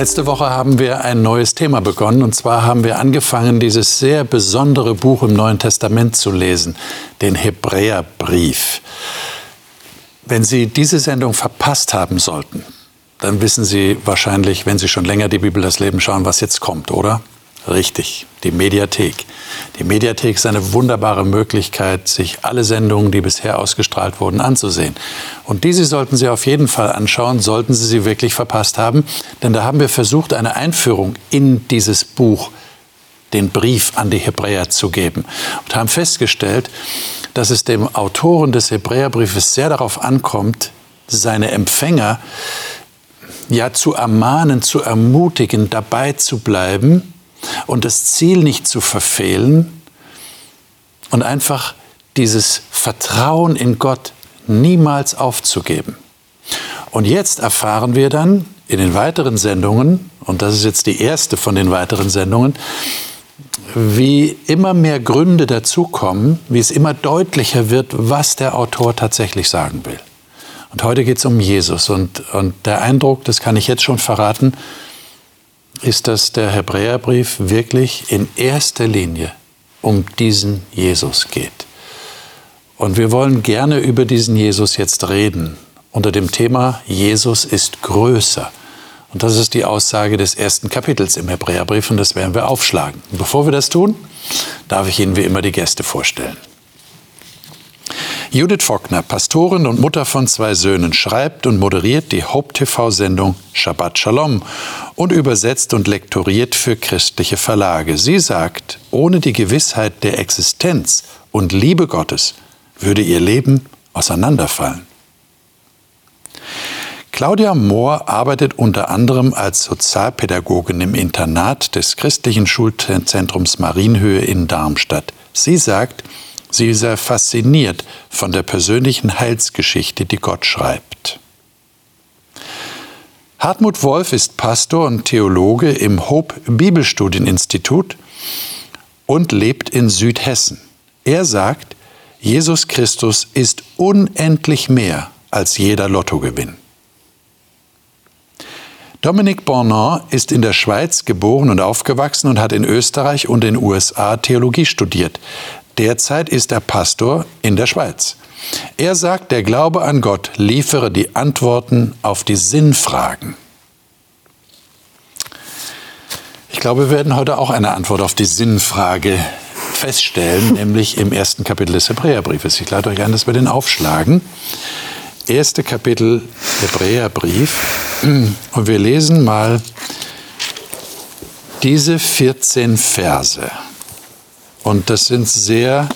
Letzte Woche haben wir ein neues Thema begonnen und zwar haben wir angefangen, dieses sehr besondere Buch im Neuen Testament zu lesen, den Hebräerbrief. Wenn Sie diese Sendung verpasst haben sollten, dann wissen Sie wahrscheinlich, wenn Sie schon länger die Bibel das Leben schauen, was jetzt kommt, oder? Richtig, die Mediathek. Die Mediathek ist eine wunderbare Möglichkeit, sich alle Sendungen, die bisher ausgestrahlt wurden, anzusehen. Und diese sollten Sie auf jeden Fall anschauen, sollten Sie sie wirklich verpasst haben. Denn da haben wir versucht, eine Einführung in dieses Buch, den Brief an die Hebräer zu geben. Und haben festgestellt, dass es dem Autoren des Hebräerbriefes sehr darauf ankommt, seine Empfänger ja zu ermahnen, zu ermutigen, dabei zu bleiben und das Ziel nicht zu verfehlen und einfach dieses Vertrauen in Gott niemals aufzugeben. Und jetzt erfahren wir dann in den weiteren Sendungen, und das ist jetzt die erste von den weiteren Sendungen, wie immer mehr Gründe dazukommen, wie es immer deutlicher wird, was der Autor tatsächlich sagen will. Und heute geht es um Jesus. Und, und der Eindruck, das kann ich jetzt schon verraten, ist, dass der Hebräerbrief wirklich in erster Linie um diesen Jesus geht. Und wir wollen gerne über diesen Jesus jetzt reden, unter dem Thema Jesus ist größer. Und das ist die Aussage des ersten Kapitels im Hebräerbrief und das werden wir aufschlagen. Bevor wir das tun, darf ich Ihnen wie immer die Gäste vorstellen. Judith Fockner, Pastorin und Mutter von zwei Söhnen, schreibt und moderiert die Haupt-TV-Sendung Shabbat Shalom und übersetzt und lektoriert für christliche Verlage. Sie sagt, ohne die Gewissheit der Existenz und Liebe Gottes würde ihr Leben auseinanderfallen. Claudia Mohr arbeitet unter anderem als Sozialpädagogin im Internat des christlichen Schulzentrums Marienhöhe in Darmstadt. Sie sagt, Sie sei fasziniert von der persönlichen Heilsgeschichte, die Gott schreibt. Hartmut Wolf ist Pastor und Theologe im Hope Bibelstudieninstitut und lebt in Südhessen. Er sagt, Jesus Christus ist unendlich mehr als jeder Lottogewinn. Dominique Bornand ist in der Schweiz geboren und aufgewachsen und hat in Österreich und den USA Theologie studiert. Derzeit ist er Pastor in der Schweiz. Er sagt, der Glaube an Gott liefere die Antworten auf die Sinnfragen. Ich glaube, wir werden heute auch eine Antwort auf die Sinnfrage feststellen, nämlich im ersten Kapitel des Hebräerbriefes. Ich lade euch ein, dass wir den aufschlagen. Erste Kapitel Hebräerbrief. Und wir lesen mal diese 14 Verse. Und das sind sehr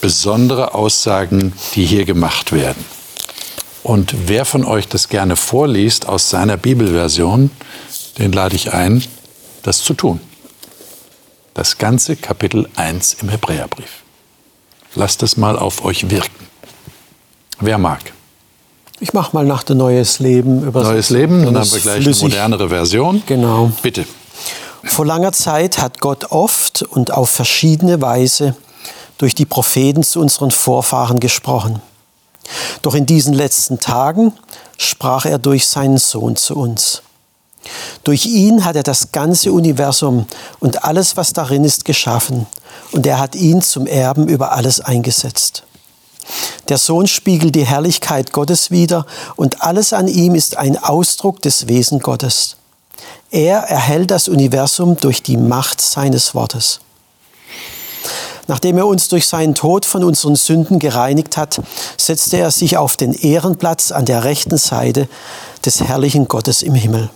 besondere Aussagen, die hier gemacht werden. Und wer von euch das gerne vorliest aus seiner Bibelversion, den lade ich ein, das zu tun. Das ganze Kapitel 1 im Hebräerbrief. Lasst es mal auf euch wirken. Wer mag? Ich mache mal nach der Neues Leben. Neues Leben, dann haben wir gleich flüssig. eine modernere Version. Genau. Bitte. Vor langer Zeit hat Gott oft und auf verschiedene Weise durch die Propheten zu unseren Vorfahren gesprochen. Doch in diesen letzten Tagen sprach er durch seinen Sohn zu uns. Durch ihn hat er das ganze Universum und alles, was darin ist, geschaffen, und er hat ihn zum Erben über alles eingesetzt. Der Sohn spiegelt die Herrlichkeit Gottes wider, und alles an ihm ist ein Ausdruck des Wesen Gottes. Er erhält das Universum durch die Macht seines Wortes. Nachdem er uns durch seinen Tod von unseren Sünden gereinigt hat, setzte er sich auf den Ehrenplatz an der rechten Seite des herrlichen Gottes im Himmel.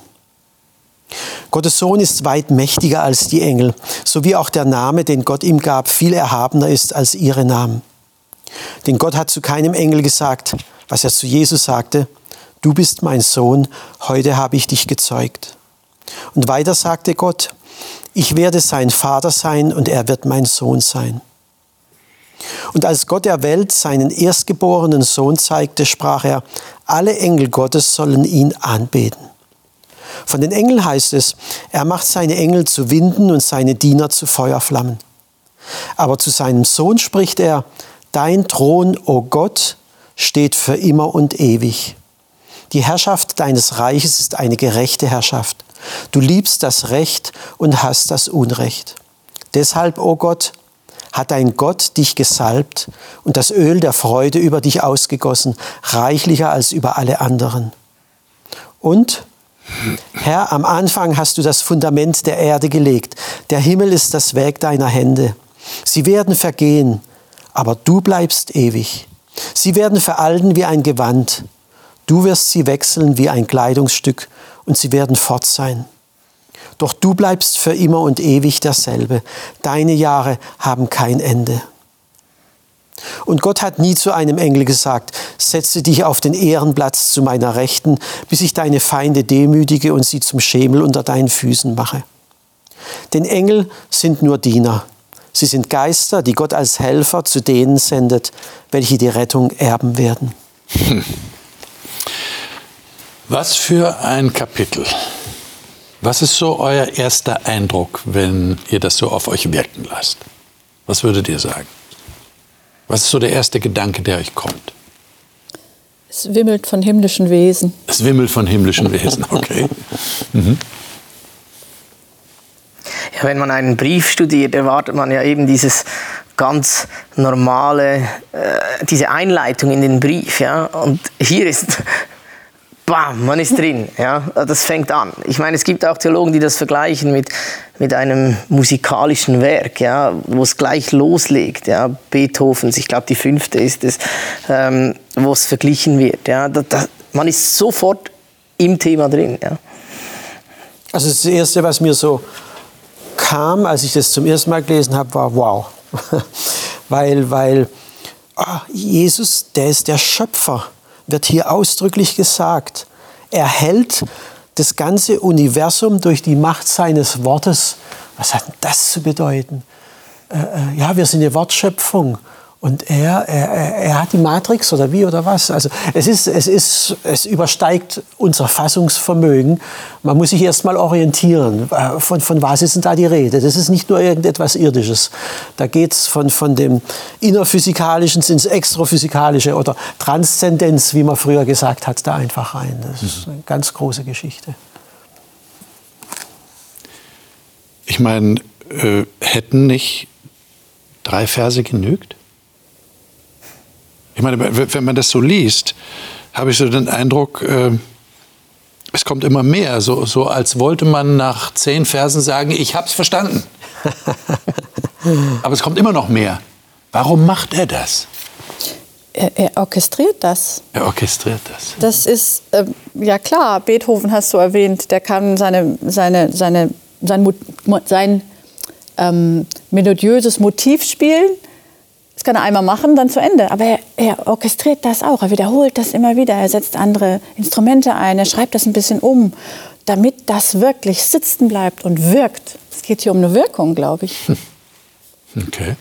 Gottes Sohn ist weit mächtiger als die Engel, so wie auch der Name, den Gott ihm gab, viel erhabener ist als ihre Namen. Denn Gott hat zu keinem Engel gesagt, was er zu Jesus sagte, du bist mein Sohn, heute habe ich dich gezeugt. Und weiter sagte Gott, ich werde sein Vater sein und er wird mein Sohn sein. Und als Gott der Welt seinen erstgeborenen Sohn zeigte, sprach er, alle Engel Gottes sollen ihn anbeten. Von den Engeln heißt es, er macht seine Engel zu Winden und seine Diener zu Feuerflammen. Aber zu seinem Sohn spricht er, Dein Thron, o oh Gott, steht für immer und ewig. Die Herrschaft deines Reiches ist eine gerechte Herrschaft. Du liebst das Recht und hast das Unrecht. Deshalb, o oh Gott, hat dein Gott dich gesalbt und das Öl der Freude über dich ausgegossen, reichlicher als über alle anderen. Und, Herr, am Anfang hast du das Fundament der Erde gelegt. Der Himmel ist das Werk deiner Hände. Sie werden vergehen, aber du bleibst ewig. Sie werden veralten wie ein Gewand. Du wirst sie wechseln wie ein Kleidungsstück und sie werden fort sein. Doch du bleibst für immer und ewig derselbe. Deine Jahre haben kein Ende. Und Gott hat nie zu einem Engel gesagt, setze dich auf den Ehrenplatz zu meiner Rechten, bis ich deine Feinde demütige und sie zum Schemel unter deinen Füßen mache. Denn Engel sind nur Diener. Sie sind Geister, die Gott als Helfer zu denen sendet, welche die Rettung erben werden. Hm. Was für ein Kapitel. Was ist so euer erster Eindruck, wenn ihr das so auf euch wirken lasst? Was würdet ihr sagen? Was ist so der erste Gedanke, der euch kommt? Es wimmelt von himmlischen Wesen. Es wimmelt von himmlischen Wesen, okay. Mhm. Ja, wenn man einen Brief studiert, erwartet man ja eben dieses ganz normale, äh, diese Einleitung in den Brief. Ja? Und hier ist bam, man ist drin. Ja? Das fängt an. Ich meine, es gibt auch Theologen, die das vergleichen mit, mit einem musikalischen Werk, ja? wo es gleich loslegt. Ja? Beethovens, ich glaube, die fünfte ist es, ähm, wo es verglichen wird. Ja? Da, da, man ist sofort im Thema drin. Ja? Also das Erste, was mir so kam, als ich das zum ersten Mal gelesen habe, war wow. weil weil oh, Jesus, der ist der Schöpfer wird hier ausdrücklich gesagt. Er hält das ganze Universum durch die Macht seines Wortes. Was hat das zu bedeuten? Äh, äh, ja, wir sind eine Wortschöpfung. Und er, er, er hat die Matrix oder wie oder was? Also es, ist, es, ist, es übersteigt unser Fassungsvermögen. Man muss sich erst mal orientieren. Äh, von, von was ist denn da die Rede? Das ist nicht nur irgendetwas Irdisches. Da geht es von, von dem Innerphysikalischen ins Extraphysikalische oder Transzendenz, wie man früher gesagt hat, da einfach rein. Das ist eine ganz große Geschichte. Ich meine, äh, hätten nicht drei Verse genügt? Ich meine, wenn man das so liest, habe ich so den Eindruck, äh, es kommt immer mehr, so, so als wollte man nach zehn Versen sagen, ich habe es verstanden. Aber es kommt immer noch mehr. Warum macht er das? Er, er, orchestriert das. Er orchestriert das. Das ist, äh, ja klar, Beethoven hast du erwähnt, der kann seine, seine, seine, sein, sein ähm, melodiöses Motiv spielen das kann er einmal machen, dann zu Ende. Aber er, er, orchestriert das auch. Er wiederholt das immer wieder. Er setzt andere Instrumente ein. Er schreibt das ein bisschen um, damit das wirklich sitzen bleibt und wirkt. Es geht hier um eine Wirkung, glaube ich. Okay.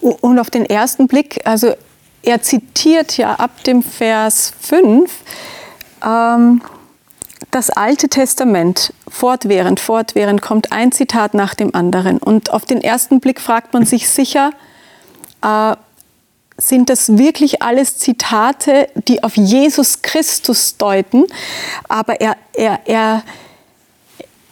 Und auf den ersten Blick, also er zitiert ja ab dem Vers 5 ähm, das Alte Testament. Fortwährend, fortwährend kommt ein Zitat nach dem anderen. Und auf den ersten Blick fragt man sich sicher, äh, sind das wirklich alles Zitate, die auf Jesus Christus deuten, aber er, er, er,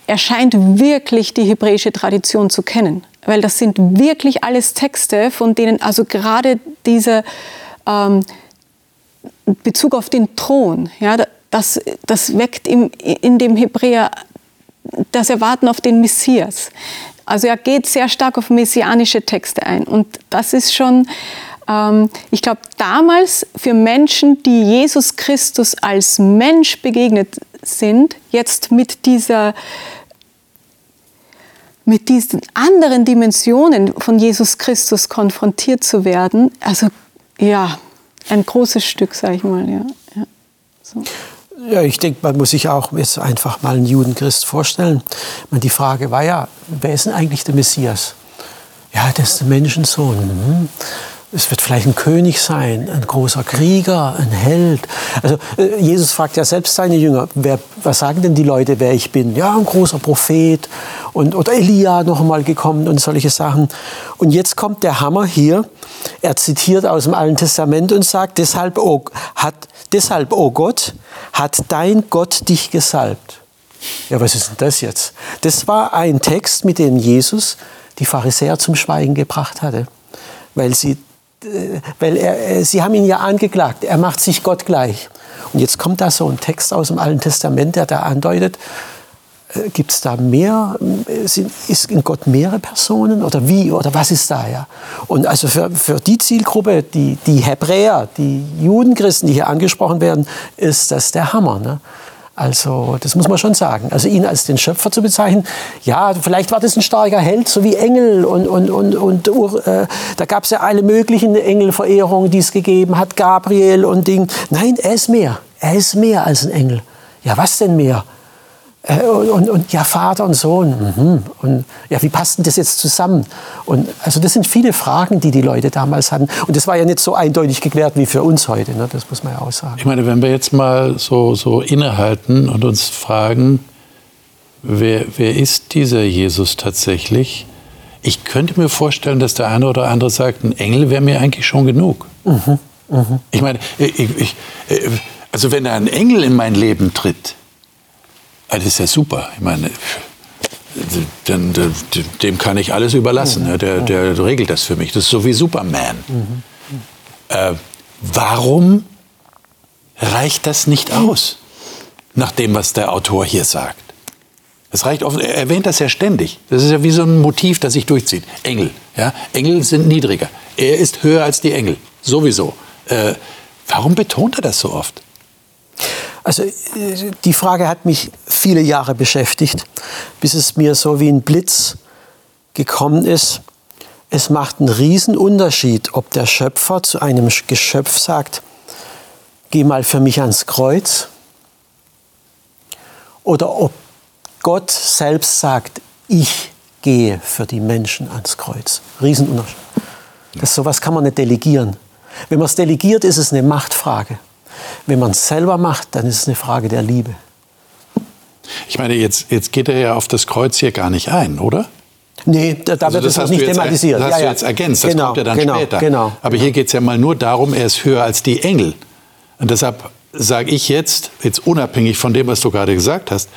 er scheint wirklich die hebräische Tradition zu kennen, weil das sind wirklich alles Texte, von denen also gerade dieser ähm, Bezug auf den Thron, ja, das, das weckt im, in dem Hebräer das Erwarten auf den Messias. Also er geht sehr stark auf messianische Texte ein. Und das ist schon, ähm, ich glaube, damals für Menschen, die Jesus Christus als Mensch begegnet sind, jetzt mit dieser mit diesen anderen Dimensionen von Jesus Christus konfrontiert zu werden, also ja, ein großes Stück, sage ich mal. Ja, ja. So. Ja, ich denke, man muss sich auch jetzt einfach mal einen Judenchrist vorstellen. meine, die Frage war ja, wer ist denn eigentlich der Messias? Ja, das ist der Menschensohn. Mhm. Es wird vielleicht ein König sein, ein großer Krieger, ein Held. Also äh, Jesus fragt ja selbst seine Jünger, wer, was sagen denn die Leute, wer ich bin? Ja, ein großer Prophet und oder Elia noch einmal gekommen und solche Sachen. Und jetzt kommt der Hammer hier. Er zitiert aus dem Alten Testament und sagt: Deshalb, oh, hat deshalb, oh Gott, hat dein Gott dich gesalbt. Ja, was ist denn das jetzt? Das war ein Text, mit dem Jesus die Pharisäer zum Schweigen gebracht hatte, weil sie weil er, äh, sie haben ihn ja angeklagt, er macht sich Gott gleich. Und jetzt kommt da so ein Text aus dem Alten Testament, der da andeutet, äh, gibt es da mehr, ist in Gott mehrere Personen oder wie oder was ist da ja? Und also für, für die Zielgruppe, die, die Hebräer, die Judenchristen, die hier angesprochen werden, ist das der Hammer. Ne? Also das muss man schon sagen. Also ihn als den Schöpfer zu bezeichnen, ja, vielleicht war das ein starker Held, so wie Engel und, und, und, und äh, da gab es ja alle möglichen Engelverehrungen, die es gegeben hat, Gabriel und Ding. Nein, er ist mehr. Er ist mehr als ein Engel. Ja, was denn mehr? Äh, und, und, und, ja, Vater und Sohn. Mhm. Und ja, wie passt denn das jetzt zusammen? Und also das sind viele Fragen, die die Leute damals hatten. Und das war ja nicht so eindeutig geklärt wie für uns heute. Ne? Das muss man ja auch sagen. Ich meine, wenn wir jetzt mal so, so innehalten und uns fragen, wer, wer ist dieser Jesus tatsächlich? Ich könnte mir vorstellen, dass der eine oder andere sagt, ein Engel wäre mir eigentlich schon genug. Mhm. Mhm. Ich meine, ich, ich, äh, also wenn da ein Engel in mein Leben tritt, das ist ja super. Ich meine, dem, dem kann ich alles überlassen. Mhm. Der, der, regelt das für mich. Das ist so wie Superman. Mhm. Äh, warum reicht das nicht aus, nach dem, was der Autor hier sagt? Es reicht oft, er erwähnt das ja ständig. Das ist ja wie so ein Motiv, das sich durchzieht. Engel. Ja? Engel sind niedriger. Er ist höher als die Engel. Sowieso. Äh, warum betont er das so oft? Also die Frage hat mich viele Jahre beschäftigt, bis es mir so wie ein Blitz gekommen ist. Es macht einen riesen Unterschied, ob der Schöpfer zu einem Geschöpf sagt, geh mal für mich ans Kreuz, oder ob Gott selbst sagt, ich gehe für die Menschen ans Kreuz. Riesenunterschied. Das sowas kann man nicht delegieren. Wenn man es delegiert, ist es eine Machtfrage. Wenn man es selber macht, dann ist es eine Frage der Liebe. Ich meine, jetzt, jetzt geht er ja auf das Kreuz hier gar nicht ein, oder? Nee, da, da also wird es noch nicht thematisiert. Das hast ja, du jetzt ergänzt, das genau, kommt ja dann genau, später. Genau. Aber hier geht es ja mal nur darum, er ist höher als die Engel. Und deshalb sage ich jetzt, jetzt unabhängig von dem, was du gerade gesagt hast,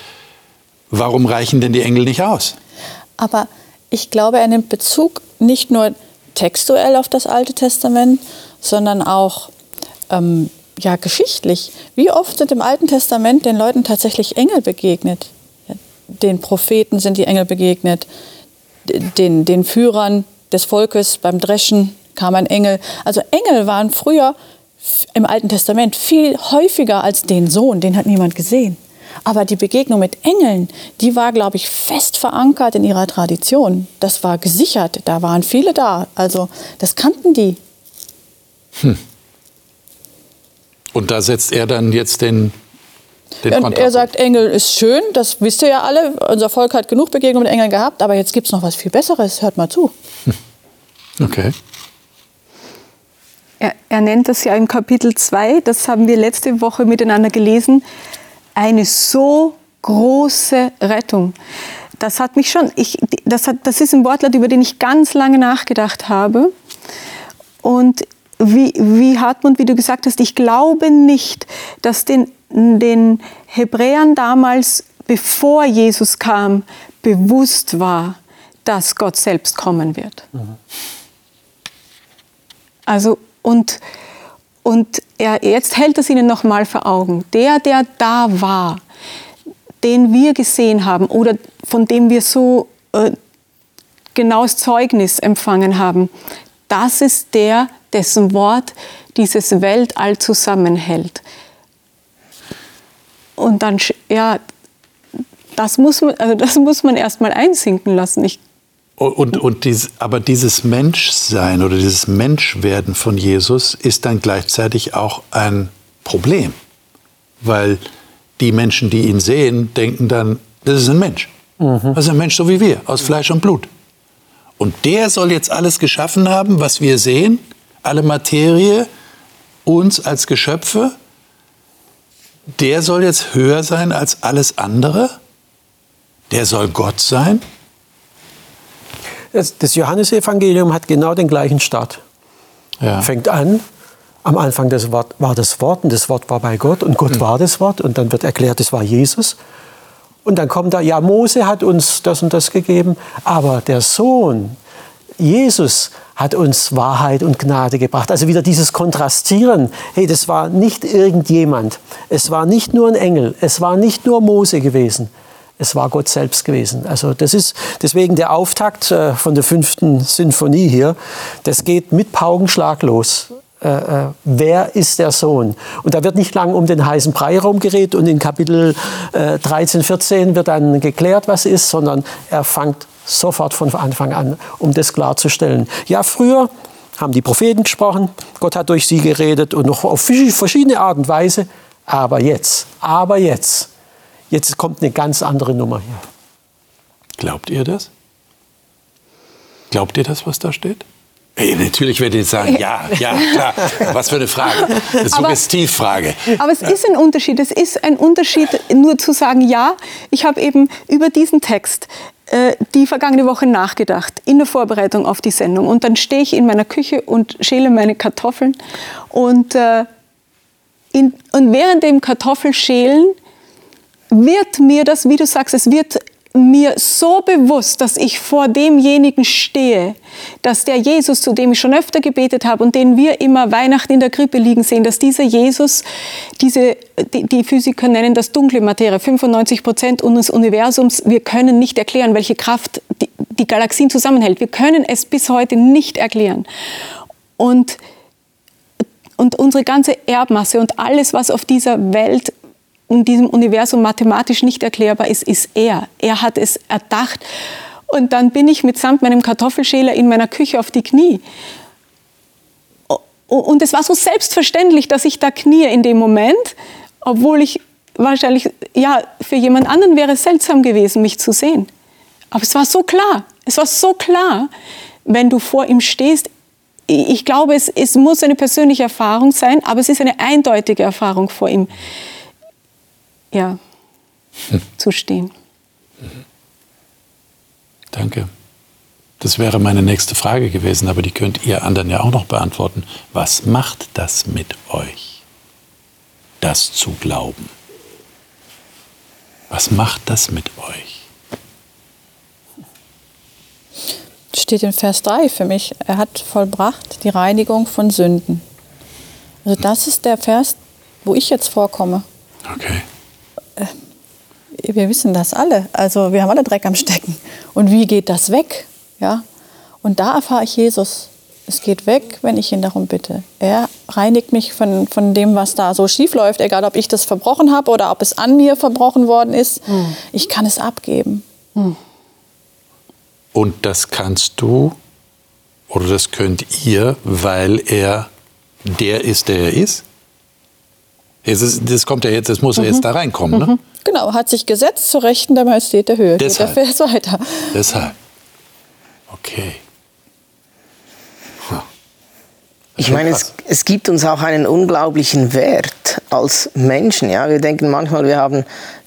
warum reichen denn die Engel nicht aus? Aber ich glaube, er nimmt Bezug nicht nur textuell auf das Alte Testament, sondern auch ähm, ja, geschichtlich. Wie oft sind im Alten Testament den Leuten tatsächlich Engel begegnet? Den Propheten sind die Engel begegnet, den, den Führern des Volkes beim Dreschen kam ein Engel. Also Engel waren früher im Alten Testament viel häufiger als den Sohn, den hat niemand gesehen. Aber die Begegnung mit Engeln, die war, glaube ich, fest verankert in ihrer Tradition. Das war gesichert, da waren viele da. Also das kannten die. Hm. Und da setzt er dann jetzt den den und er sagt, Engel ist schön, das wisst ihr ja alle. Unser Volk hat genug Begegnungen mit Engeln gehabt, aber jetzt gibt es noch was viel Besseres. Hört mal zu. Okay. Er, er nennt das ja im Kapitel 2, das haben wir letzte Woche miteinander gelesen, eine so große Rettung. Das hat mich schon, ich, das, hat, das ist ein Wortlaut, über den ich ganz lange nachgedacht habe. Und wie, wie Hartmut, wie du gesagt hast, ich glaube nicht, dass den, den Hebräern damals, bevor Jesus kam, bewusst war, dass Gott selbst kommen wird. Mhm. Also, und, und er, jetzt hält es ihnen nochmal vor Augen. Der, der da war, den wir gesehen haben oder von dem wir so äh, genaues Zeugnis empfangen haben, das ist der, dessen Wort dieses Weltall zusammenhält. Und dann, ja, das muss man, also das muss man erstmal einsinken lassen. Ich und, und dies, aber dieses Menschsein oder dieses Menschwerden von Jesus ist dann gleichzeitig auch ein Problem. Weil die Menschen, die ihn sehen, denken dann, das ist ein Mensch. Mhm. Das ist ein Mensch so wie wir, aus Fleisch und Blut. Und der soll jetzt alles geschaffen haben, was wir sehen, alle Materie, uns als Geschöpfe, der soll jetzt höher sein als alles andere? Der soll Gott sein? Das, das Johannesevangelium hat genau den gleichen Start. Ja. Fängt an, am Anfang das Wort, war das Wort und das Wort war bei Gott und Gott war das Wort und dann wird erklärt, es war Jesus. Und dann kommt da, ja, Mose hat uns das und das gegeben, aber der Sohn, Jesus, hat uns Wahrheit und Gnade gebracht. Also wieder dieses Kontrastieren. Hey, das war nicht irgendjemand. Es war nicht nur ein Engel. Es war nicht nur Mose gewesen. Es war Gott selbst gewesen. Also das ist deswegen der Auftakt äh, von der fünften Sinfonie hier. Das geht mit Paukenschlag los. Äh, äh, wer ist der Sohn? Und da wird nicht lang um den heißen Brei rumgeredet und in Kapitel äh, 13, 14 wird dann geklärt, was ist, sondern er fängt sofort von Anfang an, um das klarzustellen. Ja, früher haben die Propheten gesprochen, Gott hat durch sie geredet und noch auf verschiedene Art und Weise, aber jetzt, aber jetzt, jetzt kommt eine ganz andere Nummer hier. Glaubt ihr das? Glaubt ihr das, was da steht? Ey, natürlich werdet ihr sagen, ja, ja, klar. Was für eine Frage. Eine Suggestivfrage. Aber es ist ein Unterschied. Es ist ein Unterschied, nur zu sagen, ja, ich habe eben über diesen Text äh, die vergangene Woche nachgedacht, in der Vorbereitung auf die Sendung. Und dann stehe ich in meiner Küche und schäle meine Kartoffeln. Und, äh, in, und während dem Kartoffelschälen wird mir das, wie du sagst, es wird mir so bewusst, dass ich vor demjenigen stehe, dass der Jesus, zu dem ich schon öfter gebetet habe und den wir immer Weihnachten in der Krippe liegen sehen, dass dieser Jesus, diese, die, die Physiker nennen das dunkle Materie, 95 Prozent unseres Universums, wir können nicht erklären, welche Kraft die, die Galaxien zusammenhält. Wir können es bis heute nicht erklären. Und und unsere ganze Erbmasse und alles, was auf dieser Welt in diesem Universum mathematisch nicht erklärbar ist, ist er. Er hat es erdacht. Und dann bin ich mitsamt meinem Kartoffelschäler in meiner Küche auf die Knie. Und es war so selbstverständlich, dass ich da knie in dem Moment, obwohl ich wahrscheinlich, ja, für jemand anderen wäre es seltsam gewesen, mich zu sehen. Aber es war so klar, es war so klar, wenn du vor ihm stehst. Ich glaube, es, es muss eine persönliche Erfahrung sein, aber es ist eine eindeutige Erfahrung vor ihm ja, hm. zu stehen. Danke. Das wäre meine nächste Frage gewesen, aber die könnt ihr anderen ja auch noch beantworten. Was macht das mit euch, das zu glauben? Was macht das mit euch? Steht in Vers 3 für mich. Er hat vollbracht die Reinigung von Sünden. Also das ist der Vers, wo ich jetzt vorkomme. Okay. Wir wissen das alle. Also wir haben alle Dreck am Stecken. Und wie geht das weg? Ja? Und da erfahre ich Jesus. Es geht weg, wenn ich ihn darum bitte. Er reinigt mich von, von dem, was da so schief läuft, egal ob ich das verbrochen habe oder ob es an mir verbrochen worden ist. Mhm. Ich kann es abgeben. Mhm. Und das kannst du oder das könnt ihr, weil er der ist, der er ist? Ist, das kommt ja jetzt, das muss ja jetzt mhm. da reinkommen, ne? Genau, hat sich gesetzt zur Rechten der Majestät der Höhe. Deshalb. Geht der Vers weiter. Deshalb. Okay. Ich meine, es, es, gibt uns auch einen unglaublichen Wert als Menschen. Ja? Wir denken manchmal, wir haben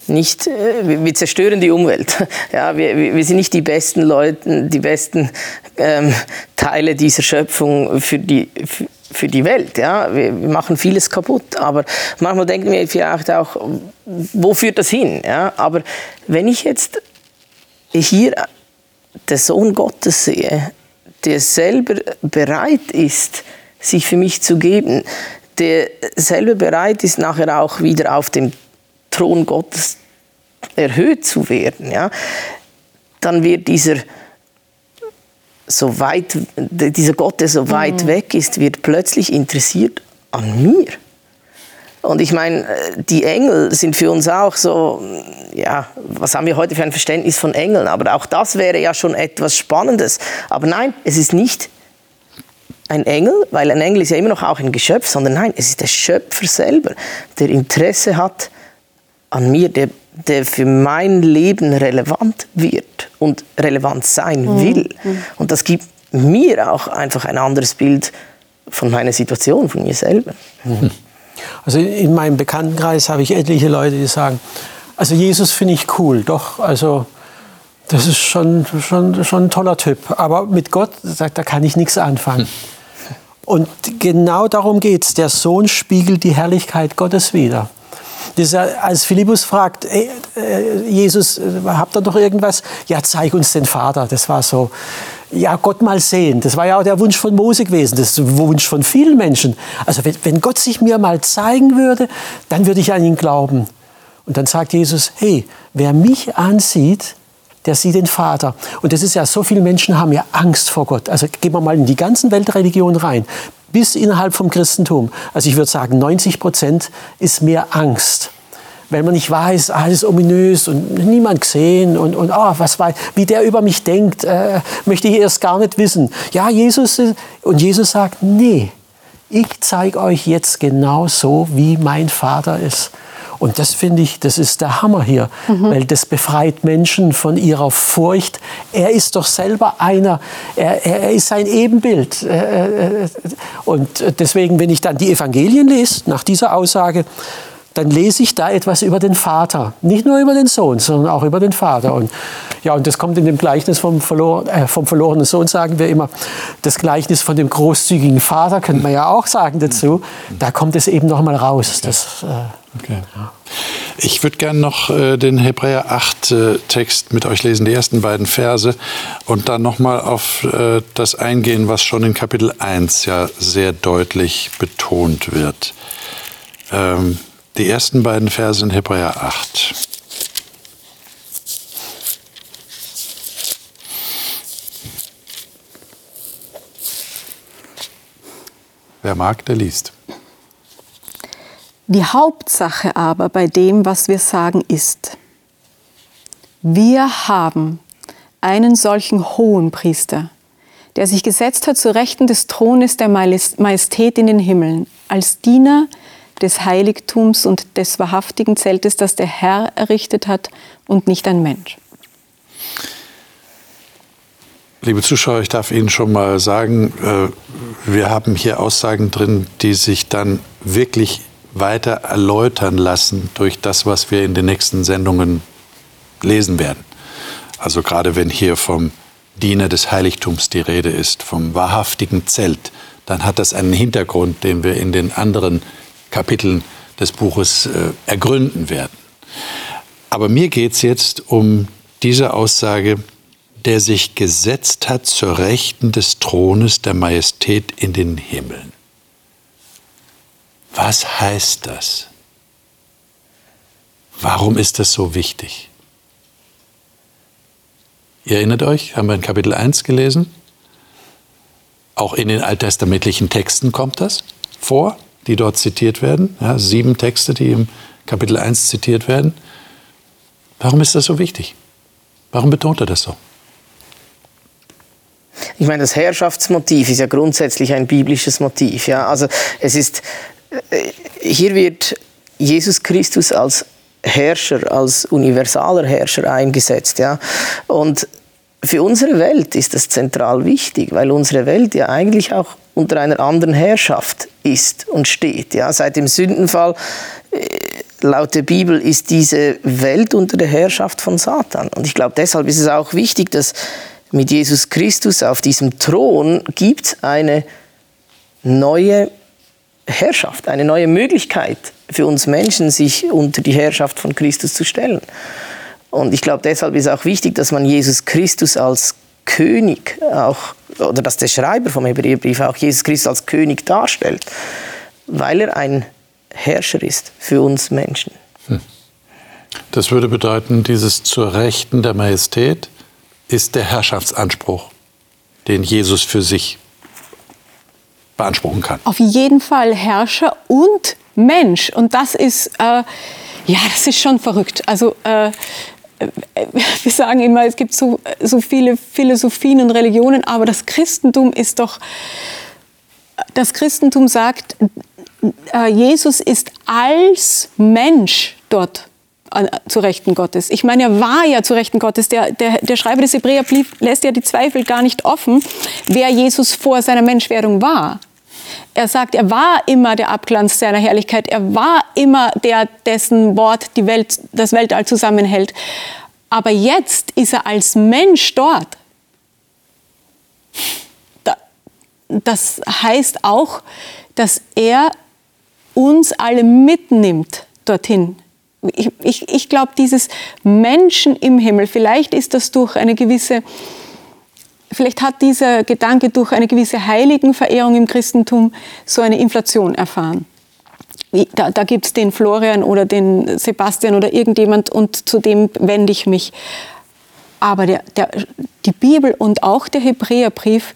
nicht, äh, wir zerstören die Umwelt. Ja, wir, wir sind nicht die besten Leute, die besten ähm, Teile dieser Schöpfung für die, für, für die Welt. Ja? Wir, machen vieles kaputt. Aber manchmal denken wir vielleicht auch, wo führt das hin? Ja? Aber wenn ich jetzt hier den Sohn Gottes sehe, der selber bereit ist, sich für mich zu geben, der selber bereit ist, nachher auch wieder auf dem Thron Gottes erhöht zu werden, ja, dann wird dieser so weit, dieser Gott, der so weit mhm. weg ist, wird plötzlich interessiert an mir. Und ich meine, die Engel sind für uns auch so, ja, was haben wir heute für ein Verständnis von Engeln? Aber auch das wäre ja schon etwas Spannendes. Aber nein, es ist nicht ein Engel, weil ein Engel ist ja immer noch auch ein Geschöpf, sondern nein, es ist der Schöpfer selber, der Interesse hat an mir, der, der für mein Leben relevant wird und relevant sein mhm. will. Mhm. Und das gibt mir auch einfach ein anderes Bild von meiner Situation, von mir selber. Also in meinem Bekanntenkreis habe ich etliche Leute, die sagen, also Jesus finde ich cool, doch, also das ist schon, schon, schon ein toller Typ. Aber mit Gott, sagt, da kann ich nichts anfangen. Und genau darum geht es. Der Sohn spiegelt die Herrlichkeit Gottes wider. Ja, als Philippus fragt, ey, äh, Jesus, äh, habt ihr doch irgendwas? Ja, zeig uns den Vater. Das war so, ja, Gott mal sehen. Das war ja auch der Wunsch von Mose gewesen. Das ist der Wunsch von vielen Menschen. Also wenn, wenn Gott sich mir mal zeigen würde, dann würde ich an ihn glauben. Und dann sagt Jesus, hey, wer mich ansieht, der sieht den Vater. Und das ist ja, so viele Menschen haben ja Angst vor Gott. Also gehen wir mal in die ganzen Weltreligionen rein bis innerhalb vom Christentum. Also ich würde sagen, 90 Prozent ist mehr Angst. Weil man nicht weiß, alles ominös und niemand gesehen und, und oh, was weiß, wie der über mich denkt, äh, möchte ich erst gar nicht wissen. Ja, Jesus, und Jesus sagt, nee, ich zeige euch jetzt genau so, wie mein Vater ist. Und das finde ich, das ist der Hammer hier, mhm. weil das befreit Menschen von ihrer Furcht. Er ist doch selber einer, er, er ist sein Ebenbild. Äh, äh, und deswegen, wenn ich dann die Evangelien lese, nach dieser Aussage, dann lese ich da etwas über den Vater. Nicht nur über den Sohn, sondern auch über den Vater. Und, ja, und das kommt in dem Gleichnis vom, verlor, äh, vom verlorenen Sohn, sagen wir immer. Das Gleichnis von dem großzügigen Vater, könnte man ja auch sagen dazu. Da kommt es eben noch mal raus. Das, äh, okay. Ich würde gerne noch äh, den Hebräer 8 äh, Text mit euch lesen, die ersten beiden Verse, und dann noch mal auf äh, das eingehen, was schon in Kapitel 1 ja sehr deutlich betont wird. Ähm, die ersten beiden Verse in Hebräer 8. Wer mag, der liest. Die Hauptsache aber bei dem, was wir sagen, ist, wir haben einen solchen hohen Priester, der sich gesetzt hat zu Rechten des Thrones der Majestät in den Himmeln, als Diener des Heiligtums und des wahrhaftigen Zeltes, das der Herr errichtet hat und nicht ein Mensch. Liebe Zuschauer, ich darf Ihnen schon mal sagen, äh, wir haben hier Aussagen drin, die sich dann wirklich weiter erläutern lassen durch das, was wir in den nächsten Sendungen lesen werden. Also gerade wenn hier vom Diener des Heiligtums die Rede ist, vom wahrhaftigen Zelt, dann hat das einen Hintergrund, den wir in den anderen Kapiteln des Buches äh, ergründen werden. Aber mir geht es jetzt um diese Aussage, der sich gesetzt hat zur Rechten des Thrones der Majestät in den Himmeln. Was heißt das? Warum ist das so wichtig? Ihr erinnert euch, haben wir in Kapitel 1 gelesen? Auch in den alttestamentlichen Texten kommt das vor die dort zitiert werden. Ja, sieben Texte, die im Kapitel 1 zitiert werden. Warum ist das so wichtig? Warum betont er das so? Ich meine, das Herrschaftsmotiv ist ja grundsätzlich ein biblisches Motiv. Ja? Also es ist, hier wird Jesus Christus als Herrscher, als universaler Herrscher eingesetzt. Ja? Und für unsere Welt ist das zentral wichtig, weil unsere Welt ja eigentlich auch unter einer anderen Herrschaft ist und steht. Ja, seit dem Sündenfall äh, laut der Bibel ist diese Welt unter der Herrschaft von Satan. Und ich glaube, deshalb ist es auch wichtig, dass mit Jesus Christus auf diesem Thron gibt eine neue Herrschaft, eine neue Möglichkeit für uns Menschen, sich unter die Herrschaft von Christus zu stellen. Und ich glaube, deshalb ist auch wichtig, dass man Jesus Christus als König auch, oder dass der Schreiber vom Hebräerbrief auch Jesus Christus als König darstellt, weil er ein Herrscher ist für uns Menschen. Hm. Das würde bedeuten, dieses zur Rechten der Majestät ist der Herrschaftsanspruch, den Jesus für sich beanspruchen kann. Auf jeden Fall Herrscher und Mensch. Und das ist, äh, ja, das ist schon verrückt. Also äh, wir sagen immer, es gibt so, so viele Philosophien und Religionen, aber das Christentum ist doch, das Christentum sagt, äh, Jesus ist als Mensch dort zu Rechten Gottes. Ich meine, er war ja zu Rechten Gottes. Der, der, der Schreiber des Hebräerbriefs lässt ja die Zweifel gar nicht offen, wer Jesus vor seiner Menschwerdung war. Er sagt, er war immer der Abglanz seiner Herrlichkeit. Er war immer der, dessen Wort die Welt, das Weltall zusammenhält. Aber jetzt ist er als Mensch dort. Das heißt auch, dass er uns alle mitnimmt dorthin. Ich, ich, ich glaube, dieses Menschen im Himmel, vielleicht ist das durch eine gewisse vielleicht hat dieser Gedanke durch eine gewisse Heiligenverehrung im Christentum so eine Inflation erfahren. Da, da gibt es den Florian oder den Sebastian oder irgendjemand und zu dem wende ich mich. Aber der, der, die Bibel und auch der Hebräerbrief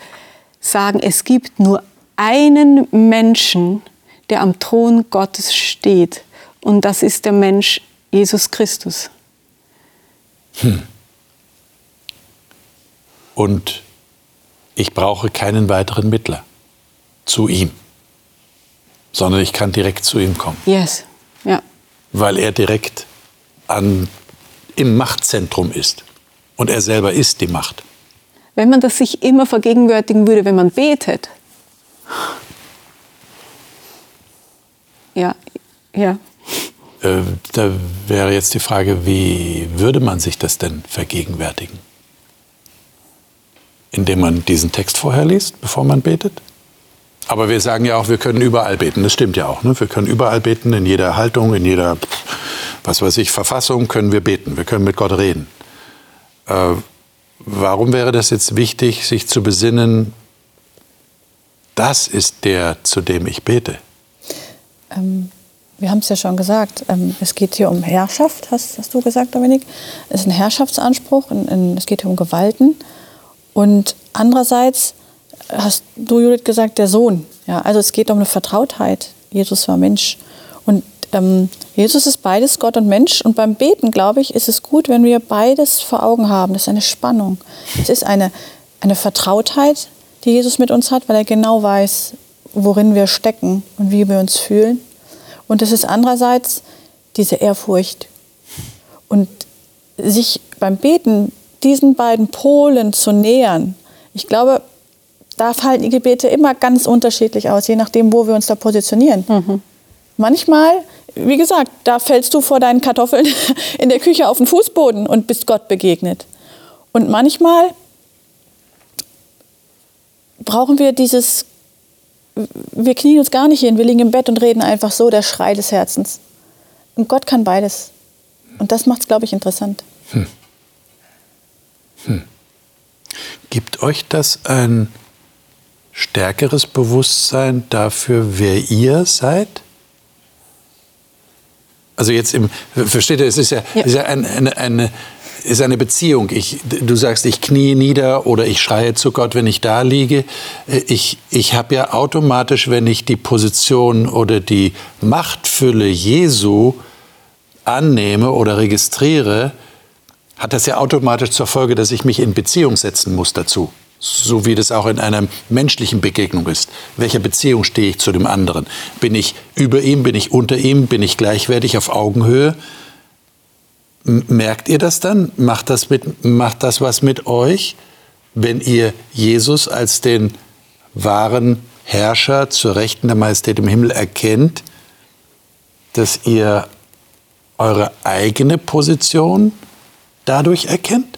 sagen, es gibt nur einen Menschen, der am Thron Gottes steht. Und das ist der Mensch Jesus Christus. Hm. Und ich brauche keinen weiteren Mittler zu ihm, sondern ich kann direkt zu ihm kommen. Yes, ja. Weil er direkt an, im Machtzentrum ist. Und er selber ist die Macht. Wenn man das sich immer vergegenwärtigen würde, wenn man betet. Ja, ja. Äh, da wäre jetzt die Frage, wie würde man sich das denn vergegenwärtigen? Indem man diesen Text vorher liest, bevor man betet. Aber wir sagen ja auch, wir können überall beten. Das stimmt ja auch. Ne? Wir können überall beten, in jeder Haltung, in jeder, was weiß ich, Verfassung können wir beten. Wir können mit Gott reden. Äh, warum wäre das jetzt wichtig, sich zu besinnen, das ist der, zu dem ich bete? Ähm, wir haben es ja schon gesagt, ähm, es geht hier um Herrschaft, hast, hast, du gesagt, Dominik. Es ist ein Herrschaftsanspruch, in, in, es geht hier um Gewalten. Und andererseits hast du, Judith, gesagt, der Sohn. Ja, also es geht um eine Vertrautheit. Jesus war Mensch. Und ähm, Jesus ist beides, Gott und Mensch. Und beim Beten, glaube ich, ist es gut, wenn wir beides vor Augen haben. Das ist eine Spannung. Es ist eine, eine Vertrautheit, die Jesus mit uns hat, weil er genau weiß, worin wir stecken und wie wir uns fühlen. Und es ist andererseits diese Ehrfurcht. Und sich beim Beten diesen beiden Polen zu nähern, ich glaube, da fallen die Gebete immer ganz unterschiedlich aus, je nachdem, wo wir uns da positionieren. Mhm. Manchmal, wie gesagt, da fällst du vor deinen Kartoffeln in der Küche auf den Fußboden und bist Gott begegnet. Und manchmal brauchen wir dieses, wir knien uns gar nicht hin, wir liegen im Bett und reden einfach so, der Schrei des Herzens. Und Gott kann beides. Und das macht es, glaube ich, interessant. Hm. Hm. Gibt euch das ein stärkeres Bewusstsein dafür, wer ihr seid? Also jetzt im, versteht ihr, es ist ja, ja. Ist ja ein, eine, eine, ist eine Beziehung. Ich, du sagst, ich knie nieder oder ich schreie zu Gott, wenn ich da liege. Ich, ich habe ja automatisch, wenn ich die Position oder die Machtfülle Jesu annehme oder registriere, hat das ja automatisch zur Folge, dass ich mich in Beziehung setzen muss dazu. So wie das auch in einer menschlichen Begegnung ist. Welcher Beziehung stehe ich zu dem anderen? Bin ich über ihm? Bin ich unter ihm? Bin ich gleichwertig auf Augenhöhe? Merkt ihr das dann? Macht das, mit, macht das was mit euch, wenn ihr Jesus als den wahren Herrscher zur Rechten der Majestät im Himmel erkennt, dass ihr eure eigene Position dadurch erkennt?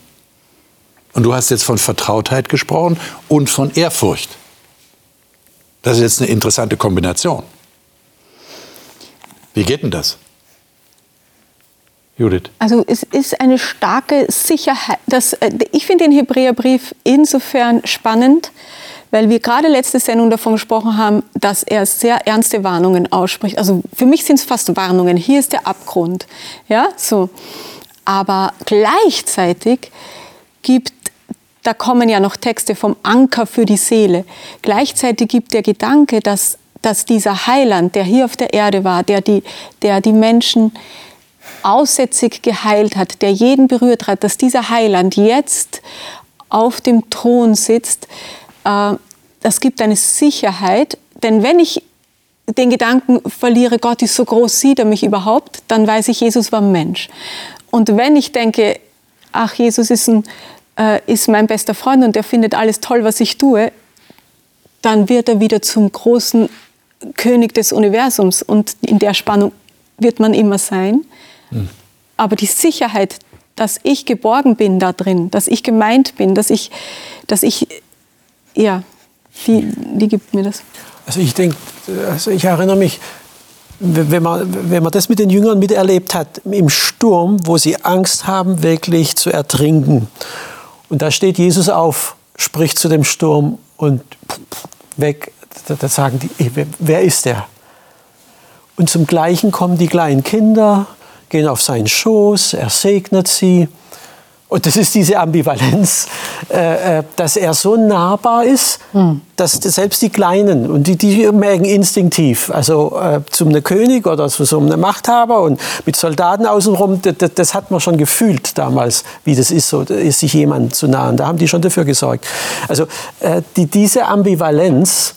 Und du hast jetzt von Vertrautheit gesprochen und von Ehrfurcht. Das ist jetzt eine interessante Kombination. Wie geht denn das? Judith? Also es ist eine starke Sicherheit. Das, äh, ich finde den Hebräerbrief insofern spannend, weil wir gerade letzte Sendung davon gesprochen haben, dass er sehr ernste Warnungen ausspricht. Also für mich sind es fast Warnungen. Hier ist der Abgrund. Ja, so. Aber gleichzeitig gibt, da kommen ja noch Texte vom Anker für die Seele, gleichzeitig gibt der Gedanke, dass, dass dieser Heiland, der hier auf der Erde war, der die, der die Menschen aussätzig geheilt hat, der jeden berührt hat, dass dieser Heiland jetzt auf dem Thron sitzt, äh, das gibt eine Sicherheit. Denn wenn ich den Gedanken verliere, Gott ist so groß, sieht er mich überhaupt, dann weiß ich, Jesus war Mensch. Und wenn ich denke, ach, Jesus ist, ein, äh, ist mein bester Freund und er findet alles toll, was ich tue, dann wird er wieder zum großen König des Universums und in der Spannung wird man immer sein. Mhm. Aber die Sicherheit, dass ich geborgen bin da drin, dass ich gemeint bin, dass ich, dass ich, ja, die, die gibt mir das. Also ich denke, also ich erinnere mich, wenn man, wenn man das mit den Jüngern miterlebt hat, im Sturm, wo sie Angst haben, wirklich zu ertrinken. Und da steht Jesus auf, spricht zu dem Sturm und weg. Da, sagen die, wer ist der? Und zum Gleichen kommen die kleinen Kinder, gehen auf seinen Schoß, er segnet sie. Und das ist diese Ambivalenz, äh, äh, dass er so nahbar ist, hm. dass selbst die Kleinen, und die, die merken instinktiv, also äh, zu einem König oder zu so einem Machthaber und mit Soldaten außenrum, das, das, hat man schon gefühlt damals, wie das ist, so, ist sich jemand zu nahen. Da haben die schon dafür gesorgt. Also äh, die, diese Ambivalenz,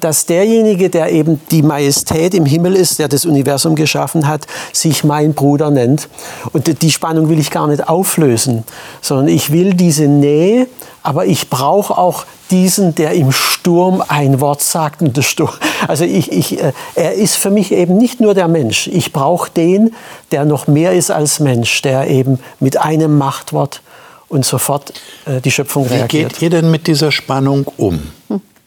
dass derjenige, der eben die Majestät im Himmel ist, der das Universum geschaffen hat, sich mein Bruder nennt. Und die Spannung will ich gar nicht auflösen, sondern ich will diese Nähe, aber ich brauche auch diesen, der im Sturm ein Wort sagt. Und Sturm, also ich, ich, äh, er ist für mich eben nicht nur der Mensch. Ich brauche den, der noch mehr ist als Mensch, der eben mit einem Machtwort und sofort äh, die Schöpfung reagiert. Wie geht ihr denn mit dieser Spannung um?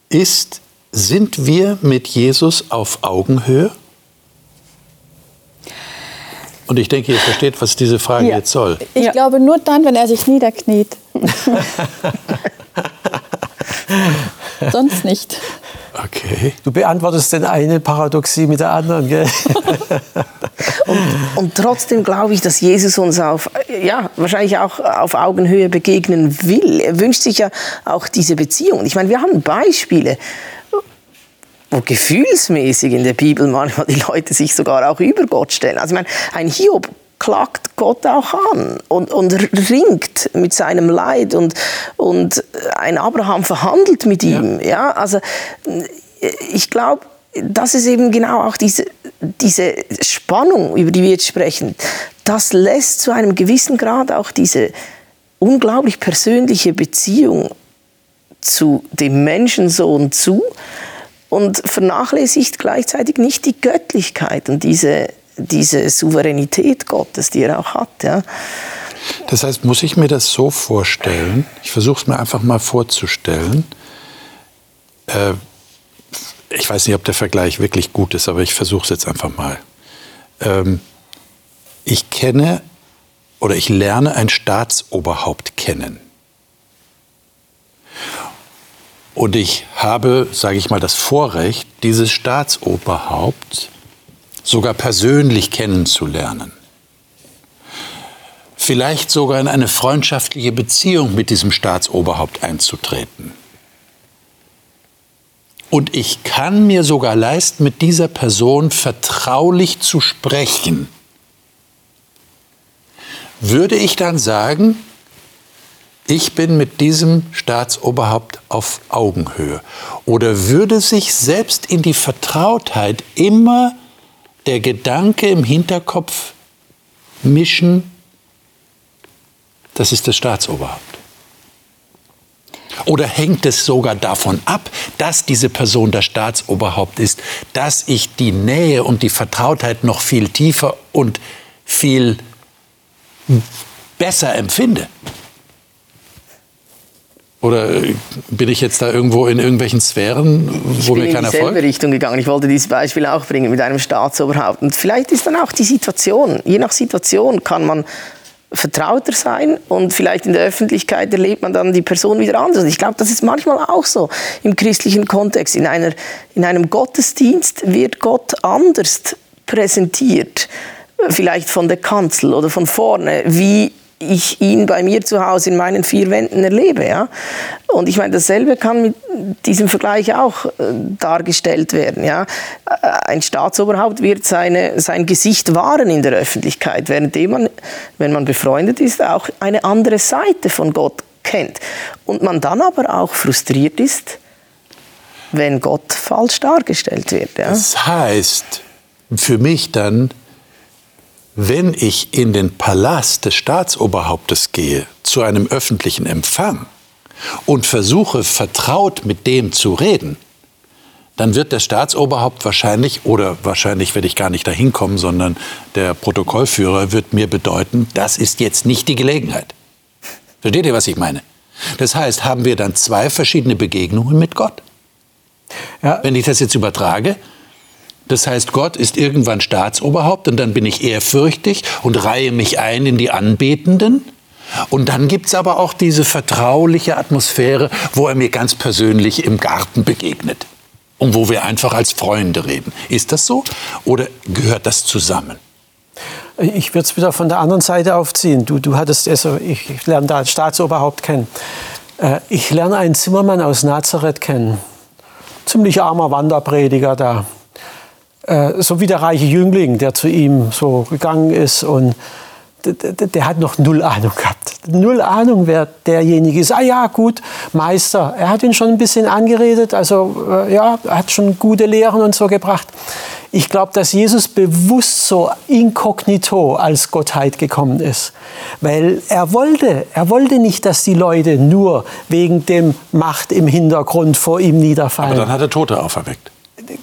Ist sind wir mit Jesus auf Augenhöhe? Und ich denke, ihr versteht, was diese Frage ja. jetzt soll. Ich ja. glaube nur dann, wenn er sich niederkniet. Sonst nicht. Okay. Du beantwortest den eine Paradoxie mit der anderen, gell? und, und, trotzdem glaube ich, dass Jesus uns auf, ja, wahrscheinlich auch auf Augenhöhe begegnen will. Er wünscht sich ja auch diese Beziehung. Ich meine, wir haben Beispiele wo gefühlsmäßig in der Bibel manchmal die Leute sich sogar auch über Gott stellen. Also ich meine, ein Hiob klagt Gott auch an und, und ringt mit seinem Leid und, und ein Abraham verhandelt mit ihm. Ja, ja also ich glaube, das ist eben genau auch diese, diese Spannung, über die wir jetzt sprechen. Das lässt zu einem gewissen Grad auch diese unglaublich persönliche Beziehung zu dem Menschensohn zu und vernachlässigt gleichzeitig nicht die Göttlichkeit und diese, diese Souveränität Gottes, die er auch hat. Ja. Das heißt, muss ich mir das so vorstellen, ich versuche es mir einfach mal vorzustellen, äh, ich weiß nicht, ob der Vergleich wirklich gut ist, aber ich versuche es jetzt einfach mal. Ähm, ich kenne oder ich lerne ein Staatsoberhaupt kennen. Und ich habe, sage ich mal, das Vorrecht, dieses Staatsoberhaupt sogar persönlich kennenzulernen. Vielleicht sogar in eine freundschaftliche Beziehung mit diesem Staatsoberhaupt einzutreten. Und ich kann mir sogar leisten, mit dieser Person vertraulich zu sprechen. Würde ich dann sagen, ich bin mit diesem Staatsoberhaupt auf Augenhöhe? Oder würde sich selbst in die Vertrautheit immer der Gedanke im Hinterkopf mischen, das ist das Staatsoberhaupt? Oder hängt es sogar davon ab, dass diese Person das Staatsoberhaupt ist, dass ich die Nähe und die Vertrautheit noch viel tiefer und viel besser empfinde? Oder bin ich jetzt da irgendwo in irgendwelchen Sphären, wo mir keiner folgt? Ich bin in dieselbe Richtung gegangen. Ich wollte dieses Beispiel auch bringen mit einem Staatsoberhaupt. Und vielleicht ist dann auch die Situation, je nach Situation kann man vertrauter sein und vielleicht in der Öffentlichkeit erlebt man dann die Person wieder anders. Und ich glaube, das ist manchmal auch so im christlichen Kontext. In, einer, in einem Gottesdienst wird Gott anders präsentiert, vielleicht von der Kanzel oder von vorne, wie ich ihn bei mir zu Hause in meinen vier Wänden erlebe. Ja? Und ich meine, dasselbe kann mit diesem Vergleich auch äh, dargestellt werden. Ja? Äh, ein Staatsoberhaupt wird seine, sein Gesicht wahren in der Öffentlichkeit, währenddem man, wenn man befreundet ist, auch eine andere Seite von Gott kennt. Und man dann aber auch frustriert ist, wenn Gott falsch dargestellt wird. Ja? Das heißt, für mich dann, wenn ich in den Palast des Staatsoberhauptes gehe, zu einem öffentlichen Empfang und versuche vertraut mit dem zu reden, dann wird der Staatsoberhaupt wahrscheinlich, oder wahrscheinlich werde ich gar nicht dahin kommen, sondern der Protokollführer wird mir bedeuten, das ist jetzt nicht die Gelegenheit. Versteht ihr, was ich meine? Das heißt, haben wir dann zwei verschiedene Begegnungen mit Gott? Ja. Wenn ich das jetzt übertrage, das heißt, Gott ist irgendwann Staatsoberhaupt und dann bin ich ehrfürchtig und reihe mich ein in die Anbetenden. Und dann gibt es aber auch diese vertrauliche Atmosphäre, wo er mir ganz persönlich im Garten begegnet und wo wir einfach als Freunde reden. Ist das so oder gehört das zusammen? Ich würde es wieder von der anderen Seite aufziehen. Du, du hattest, also ich, ich lerne da Staatsoberhaupt kennen. Äh, ich lerne einen Zimmermann aus Nazareth kennen. Ziemlich armer Wanderprediger da. Äh, so wie der reiche Jüngling, der zu ihm so gegangen ist und der, hat noch null Ahnung gehabt. Null Ahnung, wer derjenige ist. Ah ja, gut, Meister. Er hat ihn schon ein bisschen angeredet, also äh, ja, hat schon gute Lehren und so gebracht. Ich glaube, dass Jesus bewusst so inkognito als Gottheit gekommen ist, weil er wollte, er wollte nicht, dass die Leute nur wegen dem Macht im Hintergrund vor ihm niederfallen. Aber dann hat er Tote auferweckt.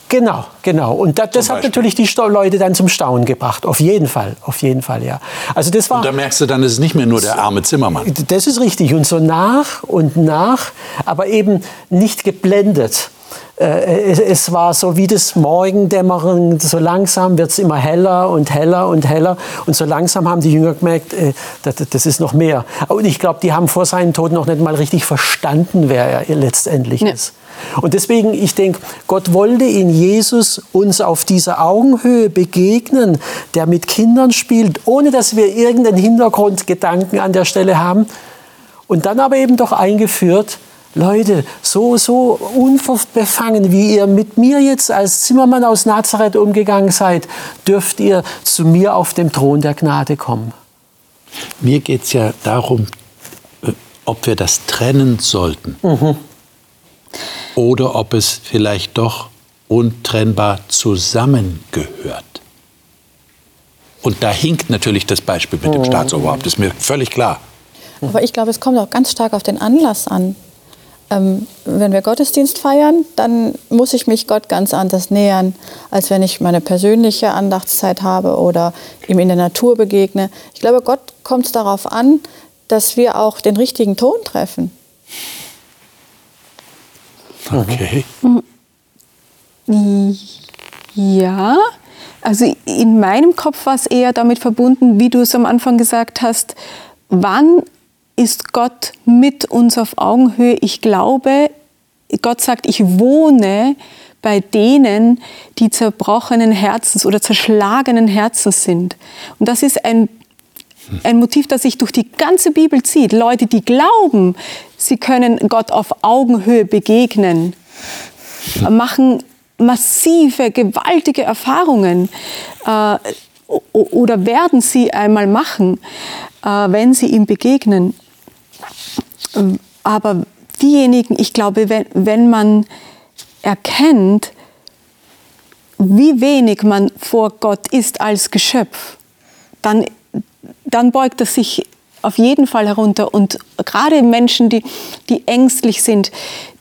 Genau, genau. Und das, das hat natürlich die Leute dann zum Staunen gebracht. Auf jeden Fall, auf jeden Fall, ja. Also das war. Und da merkst du dann, es ist nicht mehr nur der arme Zimmermann. Das ist richtig. Und so nach und nach, aber eben nicht geblendet. Äh, es, war so wie das Morgendämmern, so langsam wird es immer heller und heller und heller. Und so langsam haben die Jünger gemerkt, äh, das, ist noch mehr. Und ich glaube, die haben vor seinem Tod noch nicht mal richtig verstanden, wer er letztendlich ja. ist. Und deswegen, ich denke, Gott wollte in Jesus uns auf dieser Augenhöhe begegnen, der mit Kindern spielt, ohne dass wir irgendeinen Hintergrundgedanken an der Stelle haben. Und dann aber eben doch eingeführt, Leute, so, so unbefangen, wie ihr mit mir jetzt als Zimmermann aus Nazareth umgegangen seid, dürft ihr zu mir auf dem Thron der Gnade kommen. Mir geht es ja darum, äh, ob wir das trennen sollten. Mhm oder ob es vielleicht doch untrennbar zusammengehört. Und da hinkt natürlich das Beispiel mit dem oh. Staatsoberhaupt, ist mir völlig klar. Aber ich glaube, es kommt auch ganz stark auf den Anlass an. Ähm, wenn wir Gottesdienst feiern, dann muss ich mich Gott ganz anders nähern, als wenn ich meine persönliche Andachtszeit habe oder ihm in der Natur begegne. Ich glaube, Gott kommt es darauf an, dass wir auch den richtigen Ton treffen. Okay. Ja, also in meinem Kopf war es eher damit verbunden, wie du es am Anfang gesagt hast, wann ist Gott mit uns auf Augenhöhe? Ich glaube, Gott sagt, ich wohne bei denen, die zerbrochenen Herzens oder zerschlagenen Herzens sind. Und das ist ein, ein Motiv, das sich durch die ganze Bibel zieht. Leute, die glauben, Sie können Gott auf Augenhöhe begegnen, machen massive, gewaltige Erfahrungen äh, oder werden sie einmal machen, äh, wenn sie ihm begegnen. Aber diejenigen, ich glaube, wenn, wenn man erkennt, wie wenig man vor Gott ist als Geschöpf, dann, dann beugt er sich auf jeden Fall herunter. Und gerade Menschen, die, die ängstlich sind,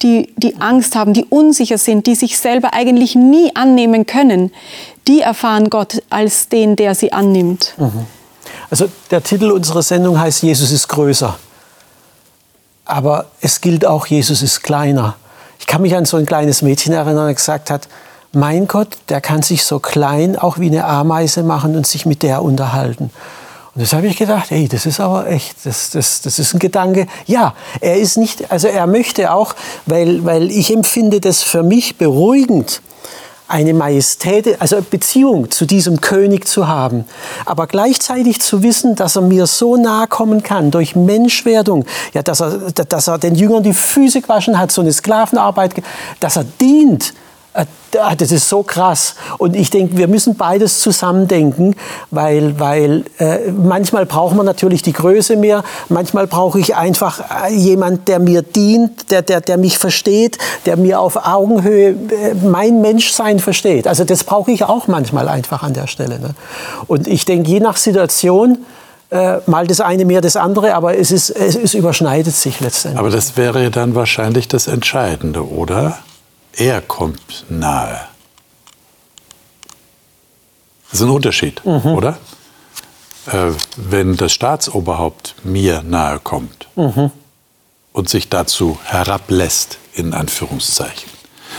die, die Angst haben, die unsicher sind, die sich selber eigentlich nie annehmen können, die erfahren Gott als den, der sie annimmt. Mhm. Also der Titel unserer Sendung heißt Jesus ist größer. Aber es gilt auch, Jesus ist kleiner. Ich kann mich an so ein kleines Mädchen erinnern, das gesagt hat, mein Gott, der kann sich so klein auch wie eine Ameise machen und sich mit der unterhalten. Und das habe ich gedacht, ey, das ist aber echt, das, das, das ist ein Gedanke. Ja, er ist nicht, also er möchte auch, weil, weil ich empfinde das für mich beruhigend, eine Majestät, also Beziehung zu diesem König zu haben, aber gleichzeitig zu wissen, dass er mir so nahe kommen kann durch Menschwerdung, ja, dass er, dass er den Jüngern die Füße gewaschen hat, so eine Sklavenarbeit, dass er dient, das ist so krass. Und ich denke, wir müssen beides zusammendenken, weil, weil äh, manchmal braucht man natürlich die Größe mehr, manchmal brauche ich einfach äh, jemand, der mir dient, der, der, der mich versteht, der mir auf Augenhöhe äh, mein Menschsein versteht. Also das brauche ich auch manchmal einfach an der Stelle. Ne? Und ich denke, je nach Situation, äh, mal das eine mehr das andere, aber es, ist, es, es überschneidet sich letztendlich. Aber das wäre dann wahrscheinlich das Entscheidende, oder? Er kommt nahe. Das ist ein Unterschied, mhm. oder? Äh, wenn das Staatsoberhaupt mir nahe kommt mhm. und sich dazu herablässt, in Anführungszeichen,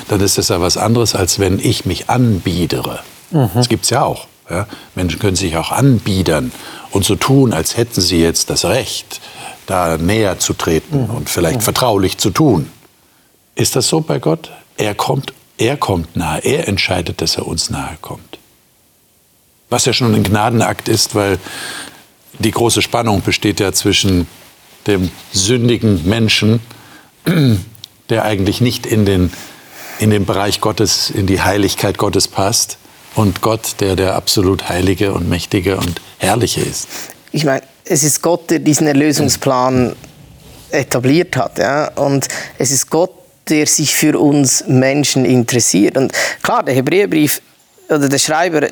dann ist das ja was anderes, als wenn ich mich anbiedere. Mhm. Das gibt es ja auch. Ja? Menschen können sich auch anbiedern und so tun, als hätten sie jetzt das Recht, da näher zu treten mhm. und vielleicht mhm. vertraulich zu tun. Ist das so bei Gott? Er kommt, er kommt nahe, er entscheidet, dass er uns nahe kommt. Was ja schon ein Gnadenakt ist, weil die große Spannung besteht ja zwischen dem sündigen Menschen, der eigentlich nicht in den, in den Bereich Gottes, in die Heiligkeit Gottes passt, und Gott, der der absolut Heilige und Mächtige und Herrliche ist. Ich meine, es ist Gott, der diesen Erlösungsplan etabliert hat. Ja? Und es ist Gott, der sich für uns Menschen interessiert. Und klar, der Hebräerbrief oder der Schreiber äh,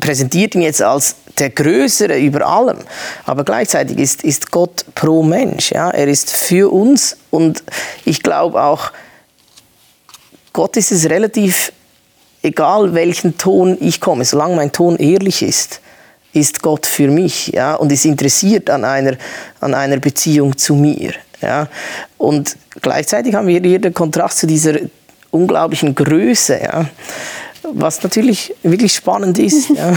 präsentiert ihn jetzt als der Größere über allem. Aber gleichzeitig ist, ist Gott pro Mensch. Ja? Er ist für uns und ich glaube auch, Gott ist es relativ egal, welchen Ton ich komme, solange mein Ton ehrlich ist, ist Gott für mich ja? und ist interessiert an einer, an einer Beziehung zu mir. Ja? Und gleichzeitig haben wir hier den Kontrast zu dieser unglaublichen Größe. Ja? was natürlich wirklich spannend ist. Ja.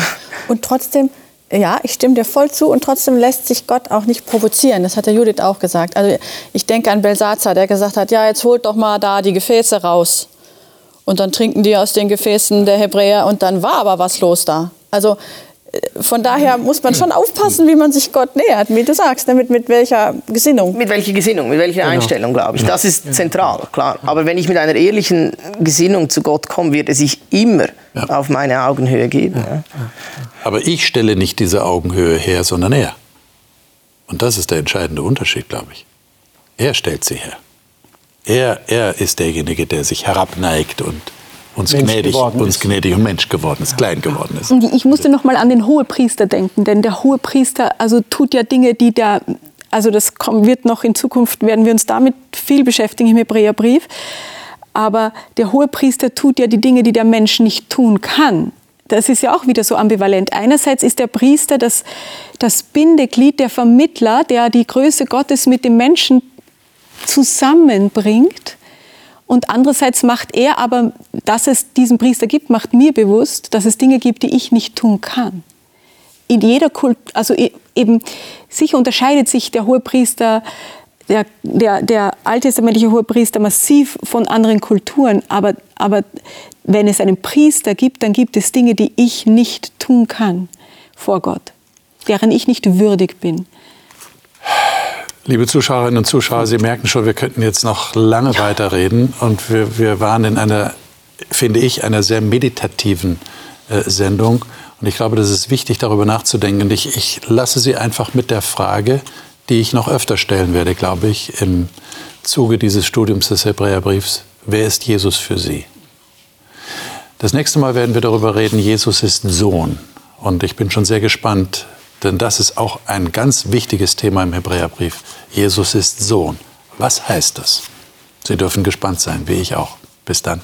Und trotzdem, ja, ich stimme dir voll zu und trotzdem lässt sich Gott auch nicht provozieren. Das hat der Judith auch gesagt. Also ich denke an Belsazar, der gesagt hat, ja, jetzt holt doch mal da die Gefäße raus. Und dann trinken die aus den Gefäßen der Hebräer und dann war aber was los da. Also von daher muss man schon aufpassen, wie man sich Gott nähert, wie du sagst, damit mit welcher Gesinnung. Mit welcher Gesinnung, mit welcher genau. Einstellung, glaube ich. Das ist zentral, klar. Aber wenn ich mit einer ehrlichen Gesinnung zu Gott komme, wird er sich immer ja. auf meine Augenhöhe geben. Ja. Aber ich stelle nicht diese Augenhöhe her, sondern er. Und das ist der entscheidende Unterschied, glaube ich. Er stellt sie her. Er, er ist derjenige, der sich herabneigt und uns gnädig, uns gnädig und Mensch geworden ist, klein geworden ist. Ich musste noch mal an den Hohepriester denken, denn der Hohepriester also tut ja Dinge, die der, also das wird noch in Zukunft, werden wir uns damit viel beschäftigen im Hebräerbrief, aber der Hohepriester tut ja die Dinge, die der Mensch nicht tun kann. Das ist ja auch wieder so ambivalent. Einerseits ist der Priester das, das Bindeglied, der Vermittler, der die Größe Gottes mit dem Menschen zusammenbringt. Und andererseits macht er aber, dass es diesen Priester gibt, macht mir bewusst, dass es Dinge gibt, die ich nicht tun kann. In jeder Kult, also e, eben, sicher unterscheidet sich der Hohepriester, der, der, der alttestamentliche Hohepriester massiv von anderen Kulturen, aber, aber wenn es einen Priester gibt, dann gibt es Dinge, die ich nicht tun kann vor Gott, deren ich nicht würdig bin. Liebe Zuschauerinnen und Zuschauer, Sie merken schon, wir könnten jetzt noch lange ja. weiterreden. Und wir, wir waren in einer, finde ich, einer sehr meditativen äh, Sendung. Und ich glaube, das ist wichtig, darüber nachzudenken. Und ich, ich lasse Sie einfach mit der Frage, die ich noch öfter stellen werde, glaube ich, im Zuge dieses Studiums des Hebräerbriefs. Wer ist Jesus für Sie? Das nächste Mal werden wir darüber reden, Jesus ist Sohn. Und ich bin schon sehr gespannt, denn das ist auch ein ganz wichtiges Thema im Hebräerbrief. Jesus ist Sohn. Was heißt das? Sie dürfen gespannt sein, wie ich auch. Bis dann.